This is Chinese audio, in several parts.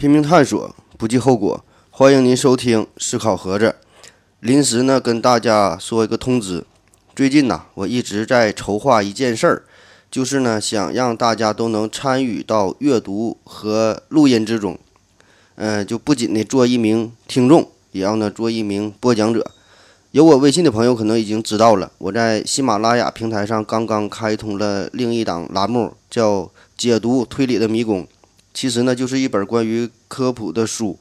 拼命探索，不计后果。欢迎您收听思考盒子。临时呢，跟大家说一个通知。最近呢，我一直在筹划一件事儿，就是呢，想让大家都能参与到阅读和录音之中。嗯，就不仅呢做一名听众，也要呢做一名播讲者。有我微信的朋友可能已经知道了，我在喜马拉雅平台上刚刚开通了另一档栏目，叫《解读推理的迷宫》。其实呢，就是一本关于科普的书。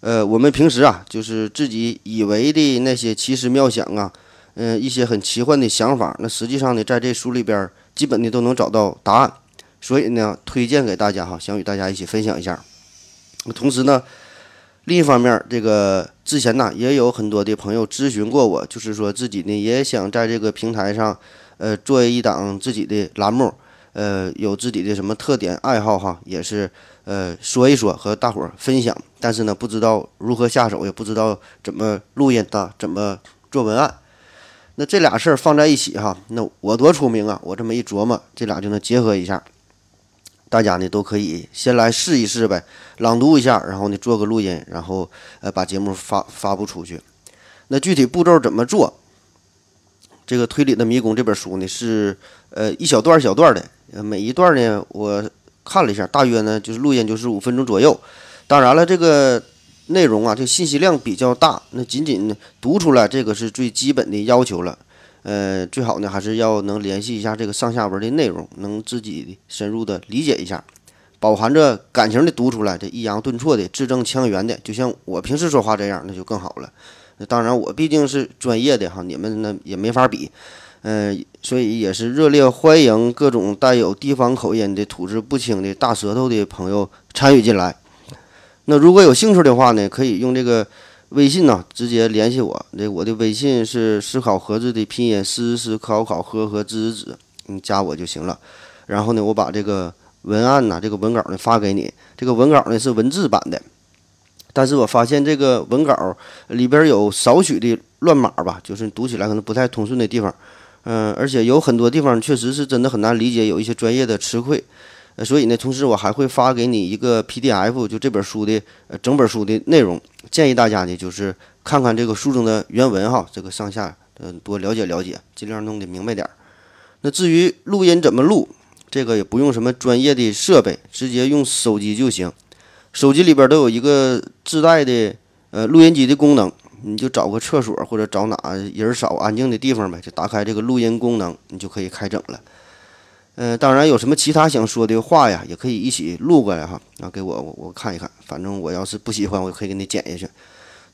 呃，我们平时啊，就是自己以为的那些奇思妙想啊，嗯，一些很奇幻的想法，那实际上呢，在这书里边，基本的都能找到答案。所以呢，推荐给大家哈，想与大家一起分享一下。同时呢，另一方面，这个之前呢，也有很多的朋友咨询过我，就是说自己呢，也想在这个平台上，呃，做一档自己的栏目。呃，有自己的什么特点爱好哈，也是呃说一说和大伙儿分享。但是呢，不知道如何下手，也不知道怎么录音的，怎么做文案。那这俩事儿放在一起哈，那我多出名啊！我这么一琢磨，这俩就能结合一下。大家呢都可以先来试一试呗，朗读一下，然后呢做个录音，然后呃把节目发发布出去。那具体步骤怎么做？这个推理的迷宫这本书呢是呃一小段小段的。每一段呢，我看了一下，大约呢就是录音就是五分钟左右。当然了，这个内容啊，这信息量比较大，那仅仅读出来这个是最基本的要求了。呃，最好呢还是要能联系一下这个上下文的内容，能自己深入的理解一下，饱含着感情的读出来，这抑扬顿挫的，字正腔圆的，就像我平时说话这样，那就更好了。那当然，我毕竟是专业的哈，你们那也没法比。嗯，所以也是热烈欢迎各种带有地方口音的、吐字不清的大舌头的朋友参与进来。那如果有兴趣的话呢，可以用这个微信呢直接联系我。那我的微信是思考盒子的拼音思思考考和和子子，你加我就行了。然后呢，我把这个文案呢，这个文稿呢发给你。这个文稿呢是文字版的，但是我发现这个文稿里边有少许的乱码吧，就是读起来可能不太通顺的地方。嗯，而且有很多地方确实是真的很难理解，有一些专业的词汇，呃，所以呢，同时我还会发给你一个 PDF，就这本书的呃整本书的内容，建议大家呢就是看看这个书中的原文哈，这个上下嗯多了解了解，尽量弄得明白点儿。那至于录音怎么录，这个也不用什么专业的设备，直接用手机就行，手机里边都有一个自带的呃录音机的功能。你就找个厕所或者找哪人少安静的地方呗，就打开这个录音功能，你就可以开整了。嗯，当然有什么其他想说的话呀，也可以一起录过来哈，然后给我我我看一看。反正我要是不喜欢，我可以给你剪下去。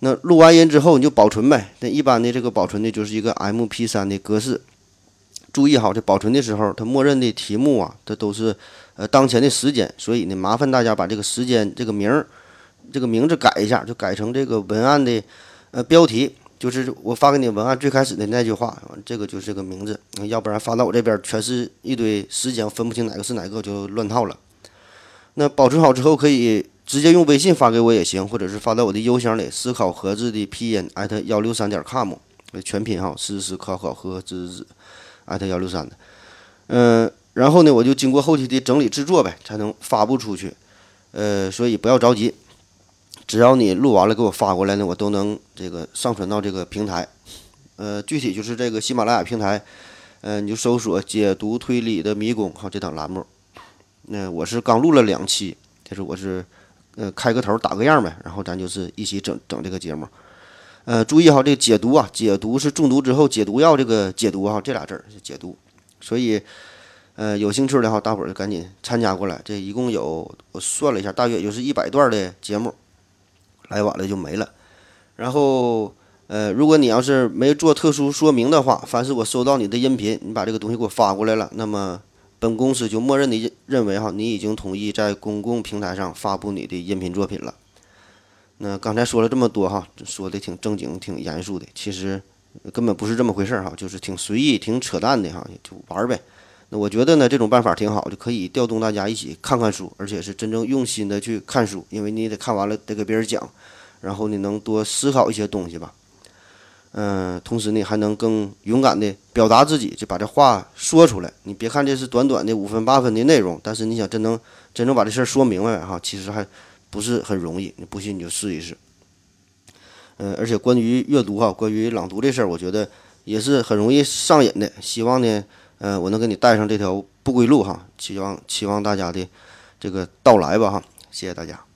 那录完音之后你就保存呗。那一般的这个保存的就是一个 MP3 的格式。注意好，这保存的时候，它默认的题目啊，它都是呃当前的时间，所以呢，麻烦大家把这个时间这个名儿这个名字改一下，就改成这个文案的。呃，标题就是我发给你文案最开始的那句话，这个就是这个名字，要不然发到我这边全是一堆时间，分不清哪个是哪个，就乱套了。那保存好之后，可以直接用微信发给我也行，或者是发到我的邮箱里，思考盒子的拼音艾特幺六三点 com，全拼哈，思思考考和知知艾特幺六三的。嗯，然后呢，我就经过后期的整理制作呗，才能发布出去。呃，所以不要着急。只要你录完了给我发过来呢，我都能这个上传到这个平台。呃，具体就是这个喜马拉雅平台，呃，你就搜索“解读推理的迷宫”哈这档栏目。那我是刚录了两期，就是我是呃开个头打个样呗，然后咱就是一起整整这个节目。呃，注意哈，这个解读啊，解读是中毒之后解毒药这个解毒哈，这俩字儿是解毒。所以呃有兴趣的话，大伙儿就赶紧参加过来。这一共有我算了一下，大约就是一百段的节目。来晚了就没了，然后，呃，如果你要是没做特殊说明的话，凡是我收到你的音频，你把这个东西给我发过来了，那么本公司就默认的认为哈，你已经同意在公共平台上发布你的音频作品了。那刚才说了这么多哈，说的挺正经、挺严肃的，其实根本不是这么回事儿哈，就是挺随意、挺扯淡的哈，就玩呗。那我觉得呢，这种办法挺好，就可以调动大家一起看看书，而且是真正用心的去看书，因为你得看完了得给别人讲，然后你能多思考一些东西吧。嗯，同时呢还能更勇敢的表达自己，就把这话说出来。你别看这是短短的五分八分的内容，但是你想真能真正把这事儿说明白哈，其实还不是很容易。你不信你就试一试。嗯，而且关于阅读哈，关于朗读这事儿，我觉得也是很容易上瘾的。希望呢，嗯，我能给你带上这条不归路哈。期望期望大家的这个到来吧哈。谢谢大家。